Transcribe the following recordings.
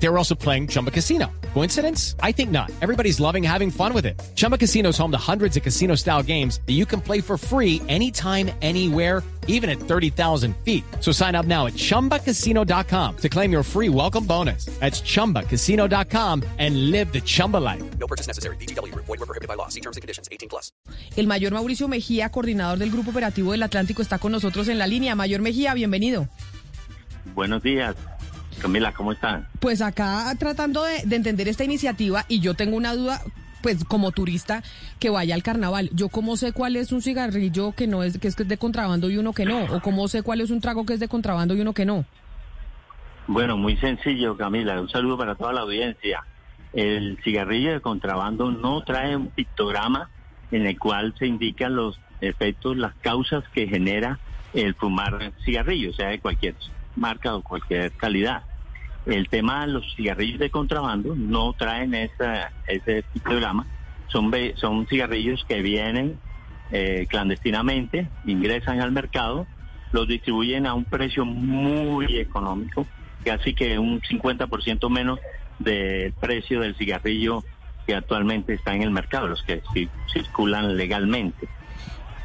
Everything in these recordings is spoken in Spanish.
They were also playing Chumba Casino. Coincidence? I think not. Everybody's loving having fun with it. Chumba Casino is home to hundreds of casino style games that you can play for free anytime, anywhere, even at 30,000 feet. So sign up now at chumbacasino.com to claim your free welcome bonus. That's chumbacasino.com and live the Chumba life. No purchase necessary. BGW. Void were prohibited by law. See terms and conditions. 18 plus. El mayor Mauricio Mejía, coordinador del Grupo Operativo del Atlántico, está con nosotros en la línea. Mayor Mejía, bienvenido. Buenos días. Camila, ¿cómo están? Pues acá tratando de, de entender esta iniciativa y yo tengo una duda, pues como turista que vaya al carnaval, yo cómo sé cuál es un cigarrillo que no es que es de contrabando y uno que no, o cómo sé cuál es un trago que es de contrabando y uno que no. Bueno, muy sencillo, Camila. Un saludo para toda la audiencia. El cigarrillo de contrabando no trae un pictograma en el cual se indican los efectos, las causas que genera el fumar cigarrillo, sea de cualquier marca o cualquier calidad. El tema de los cigarrillos de contrabando no traen esa, ese pictograma, son, son cigarrillos que vienen eh, clandestinamente, ingresan al mercado, los distribuyen a un precio muy económico, casi que un 50% menos del precio del cigarrillo que actualmente está en el mercado, los que ci- circulan legalmente.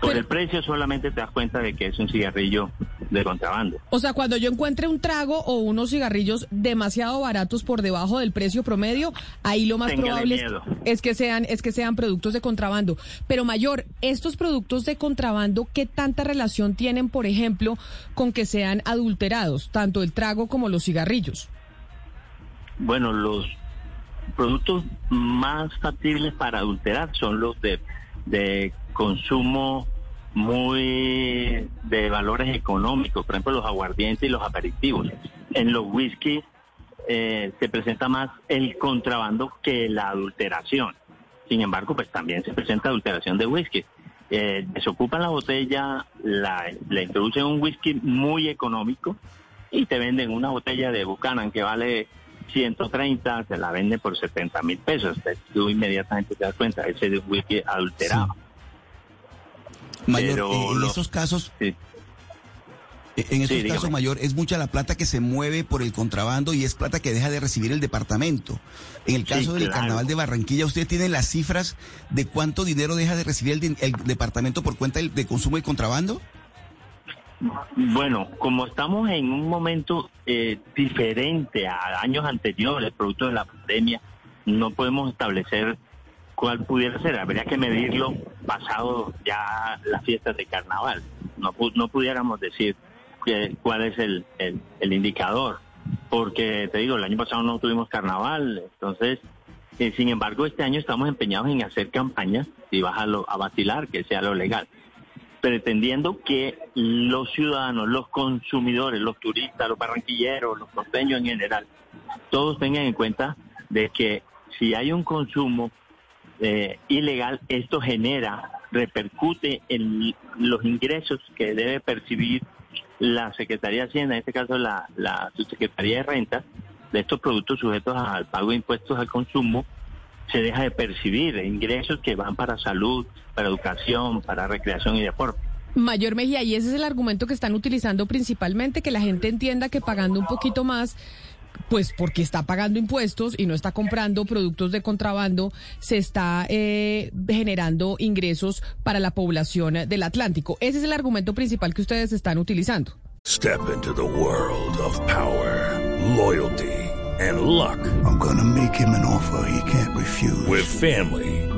Por Pero- el precio solamente te das cuenta de que es un cigarrillo de contrabando. O sea, cuando yo encuentre un trago o unos cigarrillos demasiado baratos por debajo del precio promedio, ahí lo más Téngale probable miedo. es que sean es que sean productos de contrabando. Pero mayor, estos productos de contrabando, ¿qué tanta relación tienen, por ejemplo, con que sean adulterados, tanto el trago como los cigarrillos? Bueno, los productos más factibles para adulterar son los de, de consumo muy de valores económicos, por ejemplo los aguardientes y los aperitivos. En los whisky eh, se presenta más el contrabando que la adulteración. Sin embargo, pues también se presenta adulteración de whisky. Eh, desocupan la botella, la, la introducen un whisky muy económico y te venden una botella de Buchanan que vale 130, te la venden por 70 mil pesos. Te- Tú inmediatamente te das cuenta, ese whisky adulterado. Mayor, Pero eh, en esos casos, Sí. eh, en esos casos, Mayor, es mucha la plata que se mueve por el contrabando y es plata que deja de recibir el departamento. En el Sí, caso del claro. carnaval de Barranquilla, ¿usted tiene las cifras de cuánto dinero deja de recibir el, el departamento por cuenta del, de consumo de contrabando? Bueno, como estamos en un momento eh, diferente a años anteriores, producto de la pandemia, no podemos establecer cuál pudiera ser. Habría que medirlo pasado ya las fiestas de carnaval. No, no pudiéramos decir que- cuál es el, el- indicador, porque te digo, el año pasado no tuvimos carnaval, entonces, eh, sin embargo, este año estamos empeñados en hacer campañas y vas a, a vacilar, que sea lo legal pretendiendo que los ciudadanos, los consumidores, los turistas, los barranquilleros, los costeños en general, todos tengan en cuenta de que si hay un consumo eh, ilegal, esto genera, repercute en los ingresos que debe percibir la Secretaría de Hacienda, en este caso la, la Subsecretaría de Renta, de estos productos sujetos al pago de impuestos al consumo, se deja de percibir ingresos que van para salud, para educación, para recreación y deporte. Mayor Mejía, y ese es el argumento que están utilizando principalmente, que la gente entienda que pagando un poquito más, pues porque está pagando impuestos y no está comprando productos de contrabando, se está eh, generando ingresos para la población del Atlántico. Ese es el argumento principal que ustedes están utilizando. Step into the world of power, loyalty, and luck. I'm gonna make him an offer he can't refuse. With family,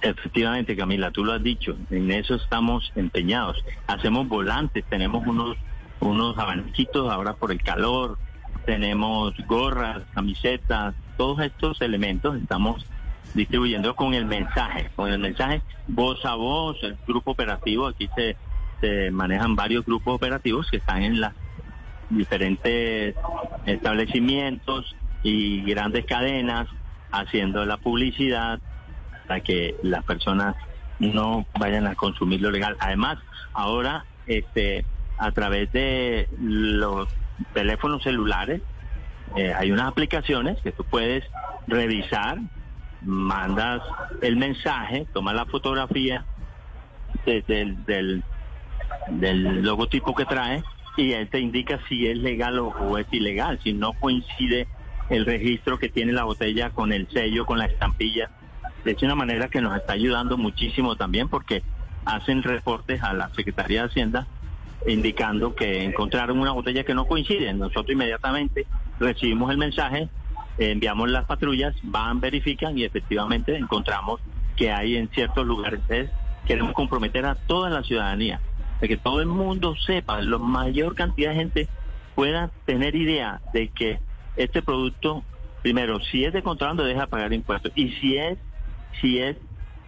Efectivamente, Camila, tú lo has dicho, en eso estamos empeñados. Hacemos volantes, tenemos unos, unos abaniquitos ahora por el calor, tenemos gorras, camisetas, todos estos elementos estamos distribuyendo con el mensaje, con el mensaje voz a voz, el grupo operativo aquí se, se manejan varios grupos operativos que están en los diferentes establecimientos y grandes cadenas haciendo la publicidad para que las personas no vayan a consumir lo legal. Además, ahora este a través de los teléfonos celulares eh, hay unas aplicaciones que tú puedes revisar, mandas el mensaje, tomas la fotografía del, del, del logotipo que trae y él te indica si es legal o es ilegal, si no coincide el registro que tiene la botella con el sello, con la estampilla. Es una manera que nos está ayudando muchísimo también porque hacen reportes a la Secretaría de Hacienda indicando que encontraron una botella que no coincide. Nosotros inmediatamente recibimos el mensaje, enviamos las patrullas, van, verifican y efectivamente encontramos que hay en ciertos lugares. Queremos comprometer a toda la ciudadanía, de que todo el mundo sepa, la mayor cantidad de gente pueda tener idea de que este producto, primero, si es de contrabando, deja de pagar impuestos. Y si es, si es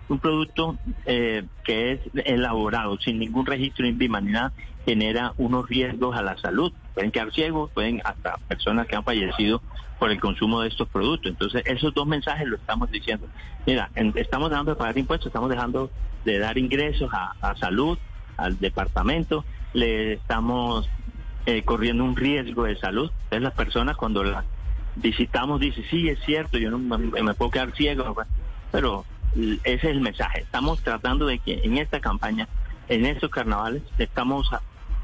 un producto eh, que es elaborado sin ningún registro INVIMA ni nada, genera unos riesgos a la salud. Pueden quedar ciegos, pueden hasta personas que han fallecido por el consumo de estos productos. Entonces, esos dos mensajes lo estamos diciendo. Mira, estamos dejando de pagar impuestos, estamos dejando de dar ingresos a, a salud, al departamento, le estamos eh, corriendo un riesgo de salud. Entonces, las personas cuando las visitamos dicen, sí, es cierto, yo no me, me puedo quedar ciego, pero ese es el mensaje. Estamos tratando de que en esta campaña, en estos carnavales, estamos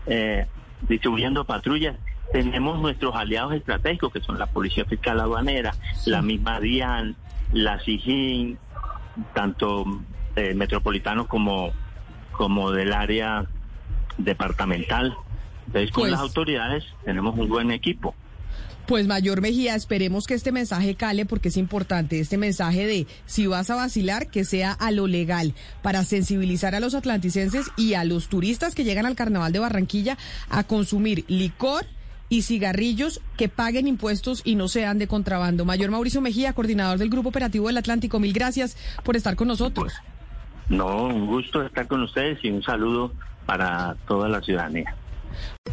eh, distribuyendo patrullas. Tenemos nuestros aliados estratégicos, que son la Policía Fiscal Aduanera, la misma DIAN, la SIGIN, tanto eh, metropolitanos como, como del área departamental. Entonces, con Pues- las autoridades tenemos un buen equipo. Pues Mayor Mejía, esperemos que este mensaje cale porque es importante, este mensaje de si vas a vacilar, que sea a lo legal, para sensibilizar a los atlanticenses y a los turistas que llegan al Carnaval de Barranquilla a consumir licor y cigarrillos que paguen impuestos y no sean de contrabando. Mayor Mauricio Mejía, coordinador del Grupo Operativo del Atlántico, mil gracias por estar con nosotros. No, un gusto estar con ustedes y un saludo para toda la ciudadanía.